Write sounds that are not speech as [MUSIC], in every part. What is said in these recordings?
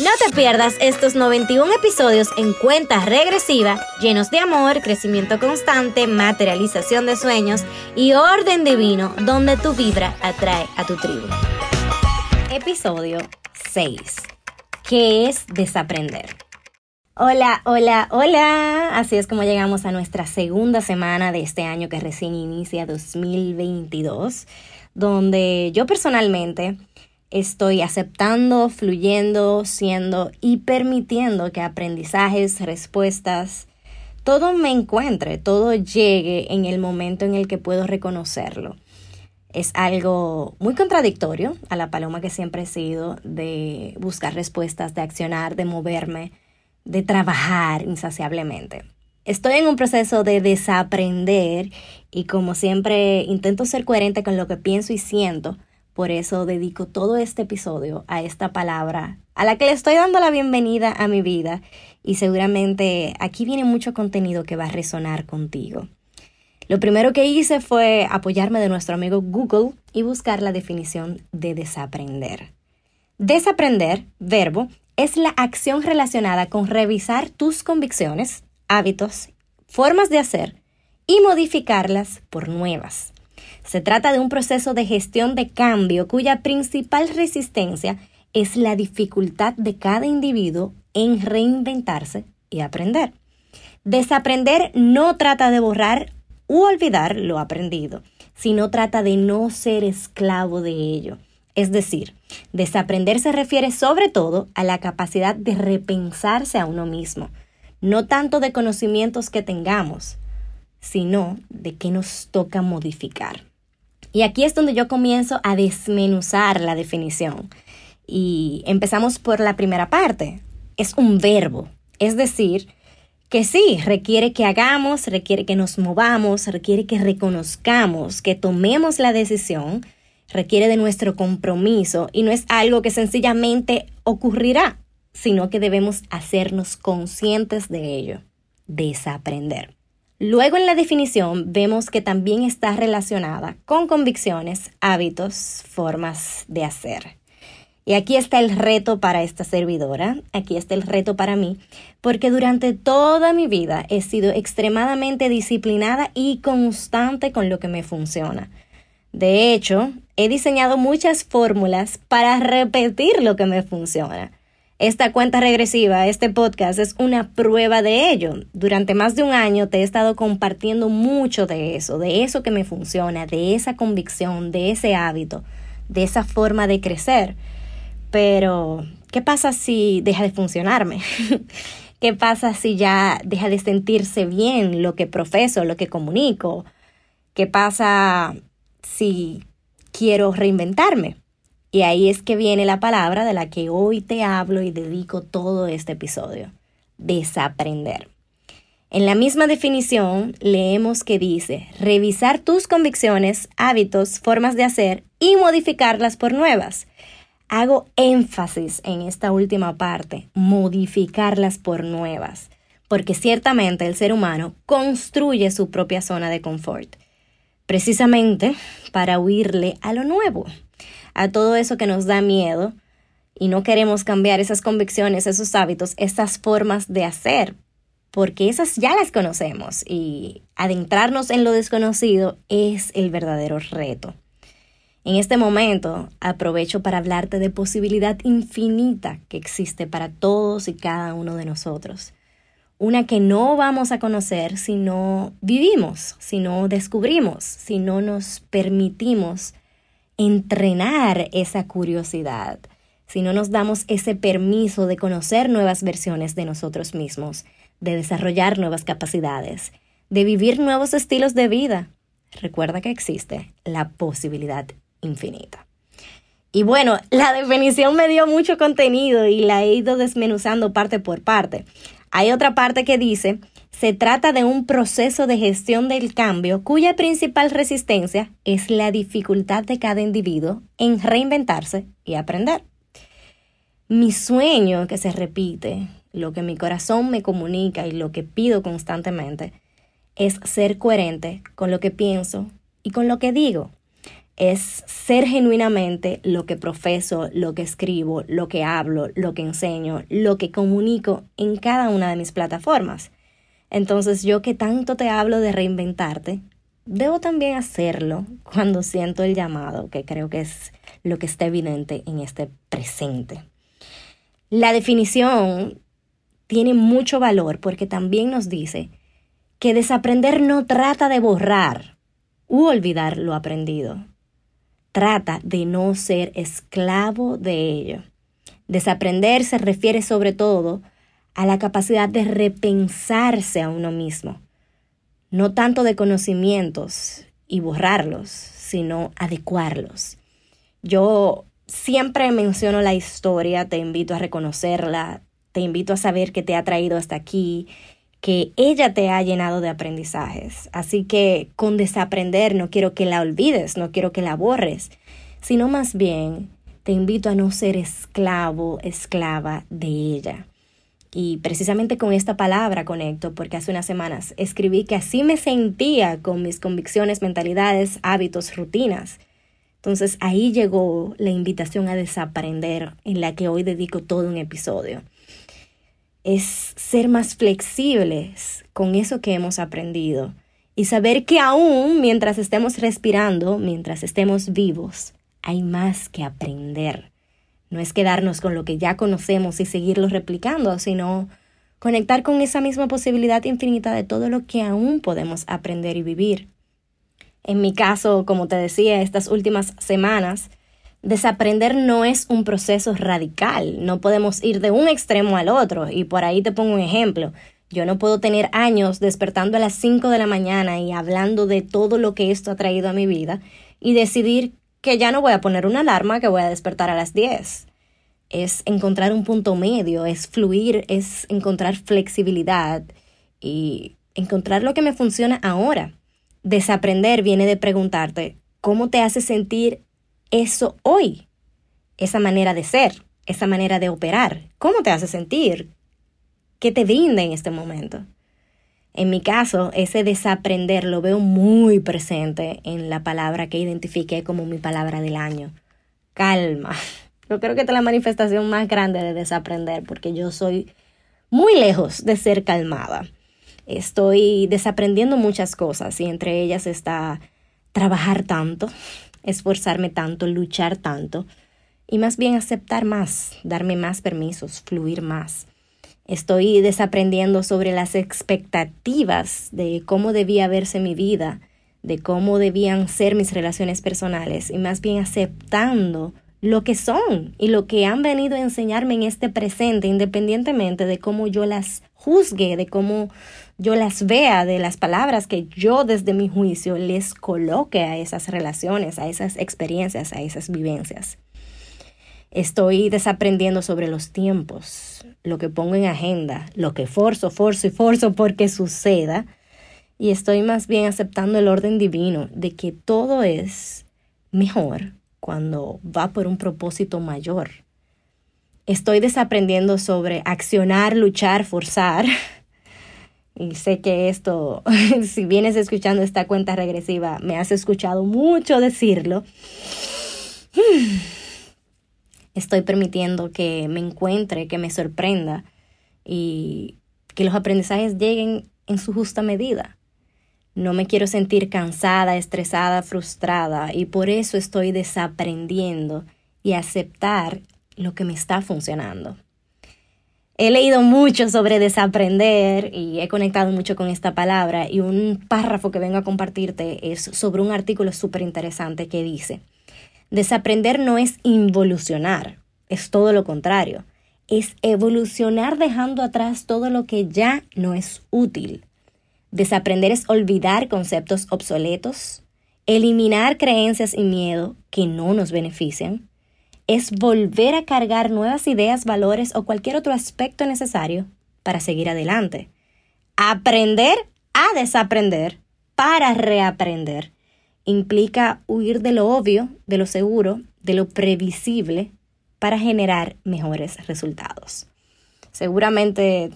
No te pierdas estos 91 episodios en cuenta regresiva, llenos de amor, crecimiento constante, materialización de sueños y orden divino, donde tu vibra atrae a tu tribu. Episodio 6. ¿Qué es desaprender? Hola, hola, hola. Así es como llegamos a nuestra segunda semana de este año que recién inicia 2022, donde yo personalmente estoy aceptando, fluyendo, siendo y permitiendo que aprendizajes, respuestas, todo me encuentre, todo llegue en el momento en el que puedo reconocerlo. Es algo muy contradictorio a la paloma que siempre he sido de buscar respuestas, de accionar, de moverme, de trabajar insaciablemente. Estoy en un proceso de desaprender y como siempre intento ser coherente con lo que pienso y siento por eso dedico todo este episodio a esta palabra, a la que le estoy dando la bienvenida a mi vida y seguramente aquí viene mucho contenido que va a resonar contigo. Lo primero que hice fue apoyarme de nuestro amigo Google y buscar la definición de desaprender. Desaprender, verbo, es la acción relacionada con revisar tus convicciones, hábitos, formas de hacer y modificarlas por nuevas. Se trata de un proceso de gestión de cambio cuya principal resistencia es la dificultad de cada individuo en reinventarse y aprender. Desaprender no trata de borrar u olvidar lo aprendido, sino trata de no ser esclavo de ello. Es decir, desaprender se refiere sobre todo a la capacidad de repensarse a uno mismo, no tanto de conocimientos que tengamos, sino de qué nos toca modificar. Y aquí es donde yo comienzo a desmenuzar la definición. Y empezamos por la primera parte. Es un verbo. Es decir, que sí, requiere que hagamos, requiere que nos movamos, requiere que reconozcamos, que tomemos la decisión, requiere de nuestro compromiso y no es algo que sencillamente ocurrirá, sino que debemos hacernos conscientes de ello, desaprender. Luego en la definición vemos que también está relacionada con convicciones, hábitos, formas de hacer. Y aquí está el reto para esta servidora, aquí está el reto para mí, porque durante toda mi vida he sido extremadamente disciplinada y constante con lo que me funciona. De hecho, he diseñado muchas fórmulas para repetir lo que me funciona. Esta cuenta regresiva, este podcast, es una prueba de ello. Durante más de un año te he estado compartiendo mucho de eso, de eso que me funciona, de esa convicción, de ese hábito, de esa forma de crecer. Pero, ¿qué pasa si deja de funcionarme? [LAUGHS] ¿Qué pasa si ya deja de sentirse bien lo que profeso, lo que comunico? ¿Qué pasa si quiero reinventarme? Y ahí es que viene la palabra de la que hoy te hablo y dedico todo este episodio, desaprender. En la misma definición leemos que dice, revisar tus convicciones, hábitos, formas de hacer y modificarlas por nuevas. Hago énfasis en esta última parte, modificarlas por nuevas, porque ciertamente el ser humano construye su propia zona de confort, precisamente para huirle a lo nuevo a todo eso que nos da miedo y no queremos cambiar esas convicciones, esos hábitos, esas formas de hacer, porque esas ya las conocemos y adentrarnos en lo desconocido es el verdadero reto. En este momento aprovecho para hablarte de posibilidad infinita que existe para todos y cada uno de nosotros. Una que no vamos a conocer si no vivimos, si no descubrimos, si no nos permitimos entrenar esa curiosidad, si no nos damos ese permiso de conocer nuevas versiones de nosotros mismos, de desarrollar nuevas capacidades, de vivir nuevos estilos de vida, recuerda que existe la posibilidad infinita. Y bueno, la definición me dio mucho contenido y la he ido desmenuzando parte por parte. Hay otra parte que dice, se trata de un proceso de gestión del cambio cuya principal resistencia es la dificultad de cada individuo en reinventarse y aprender. Mi sueño que se repite, lo que mi corazón me comunica y lo que pido constantemente, es ser coherente con lo que pienso y con lo que digo. Es ser genuinamente lo que profeso, lo que escribo, lo que hablo, lo que enseño, lo que comunico en cada una de mis plataformas. Entonces yo que tanto te hablo de reinventarte, debo también hacerlo cuando siento el llamado, que creo que es lo que está evidente en este presente. La definición tiene mucho valor porque también nos dice que desaprender no trata de borrar u olvidar lo aprendido. Trata de no ser esclavo de ello. Desaprender se refiere sobre todo a la capacidad de repensarse a uno mismo. No tanto de conocimientos y borrarlos, sino adecuarlos. Yo siempre menciono la historia, te invito a reconocerla, te invito a saber que te ha traído hasta aquí que ella te ha llenado de aprendizajes. Así que con desaprender no quiero que la olvides, no quiero que la borres, sino más bien te invito a no ser esclavo, esclava de ella. Y precisamente con esta palabra conecto porque hace unas semanas escribí que así me sentía con mis convicciones, mentalidades, hábitos, rutinas. Entonces ahí llegó la invitación a desaprender en la que hoy dedico todo un episodio es ser más flexibles con eso que hemos aprendido y saber que aún mientras estemos respirando, mientras estemos vivos, hay más que aprender. No es quedarnos con lo que ya conocemos y seguirlo replicando, sino conectar con esa misma posibilidad infinita de todo lo que aún podemos aprender y vivir. En mi caso, como te decía, estas últimas semanas desaprender no es un proceso radical, no podemos ir de un extremo al otro y por ahí te pongo un ejemplo. Yo no puedo tener años despertando a las 5 de la mañana y hablando de todo lo que esto ha traído a mi vida y decidir que ya no voy a poner una alarma, que voy a despertar a las 10. Es encontrar un punto medio, es fluir, es encontrar flexibilidad y encontrar lo que me funciona ahora. Desaprender viene de preguntarte, ¿cómo te hace sentir eso hoy, esa manera de ser, esa manera de operar? ¿Cómo te hace sentir? ¿Qué te brinda en este momento? En mi caso, ese desaprender lo veo muy presente en la palabra que identifiqué como mi palabra del año. Calma. Yo creo que es la manifestación más grande de desaprender porque yo soy muy lejos de ser calmada. Estoy desaprendiendo muchas cosas y entre ellas está trabajar tanto, esforzarme tanto, luchar tanto, y más bien aceptar más, darme más permisos, fluir más. Estoy desaprendiendo sobre las expectativas de cómo debía verse mi vida, de cómo debían ser mis relaciones personales, y más bien aceptando lo que son y lo que han venido a enseñarme en este presente, independientemente de cómo yo las juzgue, de cómo yo las vea, de las palabras que yo desde mi juicio les coloque a esas relaciones, a esas experiencias, a esas vivencias. Estoy desaprendiendo sobre los tiempos, lo que pongo en agenda, lo que forzo, forzo y forzo porque suceda. Y estoy más bien aceptando el orden divino de que todo es mejor cuando va por un propósito mayor. Estoy desaprendiendo sobre accionar, luchar, forzar. Y sé que esto, [LAUGHS] si vienes escuchando esta cuenta regresiva, me has escuchado mucho decirlo. Estoy permitiendo que me encuentre, que me sorprenda y que los aprendizajes lleguen en su justa medida. No me quiero sentir cansada, estresada, frustrada y por eso estoy desaprendiendo y aceptar lo que me está funcionando. He leído mucho sobre desaprender y he conectado mucho con esta palabra y un párrafo que vengo a compartirte es sobre un artículo súper interesante que dice, desaprender no es involucionar, es todo lo contrario, es evolucionar dejando atrás todo lo que ya no es útil. Desaprender es olvidar conceptos obsoletos, eliminar creencias y miedo que no nos benefician, es volver a cargar nuevas ideas, valores o cualquier otro aspecto necesario para seguir adelante. aprender a desaprender para reaprender. Implica huir de lo obvio, de lo seguro, de lo previsible para generar mejores resultados. Seguramente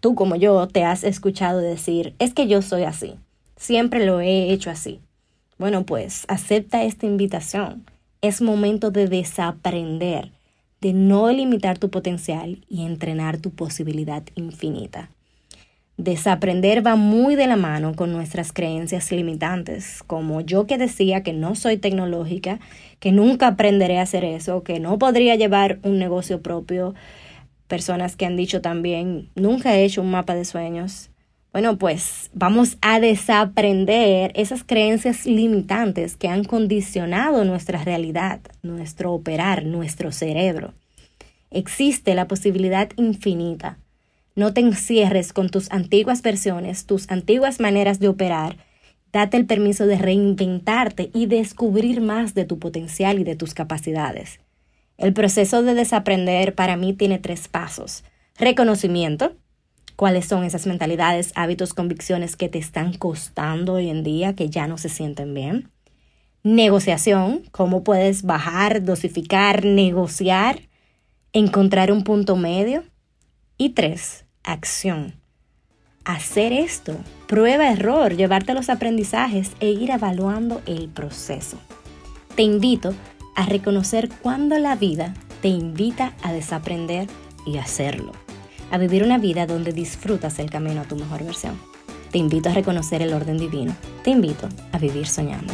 tú como yo te has escuchado decir, es que yo soy así, siempre lo he hecho así. Bueno, pues acepta esta invitación. Es momento de desaprender, de no limitar tu potencial y entrenar tu posibilidad infinita. Desaprender va muy de la mano con nuestras creencias limitantes, como yo que decía que no soy tecnológica, que nunca aprenderé a hacer eso, que no podría llevar un negocio propio, personas que han dicho también, nunca he hecho un mapa de sueños. Bueno, pues vamos a desaprender esas creencias limitantes que han condicionado nuestra realidad, nuestro operar, nuestro cerebro. Existe la posibilidad infinita no te encierres con tus antiguas versiones, tus antiguas maneras de operar. Date el permiso de reinventarte y descubrir más de tu potencial y de tus capacidades. El proceso de desaprender para mí tiene tres pasos. Reconocimiento, cuáles son esas mentalidades, hábitos, convicciones que te están costando hoy en día, que ya no se sienten bien. Negociación, cómo puedes bajar, dosificar, negociar, encontrar un punto medio. Y tres, acción. Hacer esto, prueba error, llevarte los aprendizajes e ir evaluando el proceso. Te invito a reconocer cuando la vida te invita a desaprender y hacerlo. A vivir una vida donde disfrutas el camino a tu mejor versión. Te invito a reconocer el orden divino. Te invito a vivir soñando.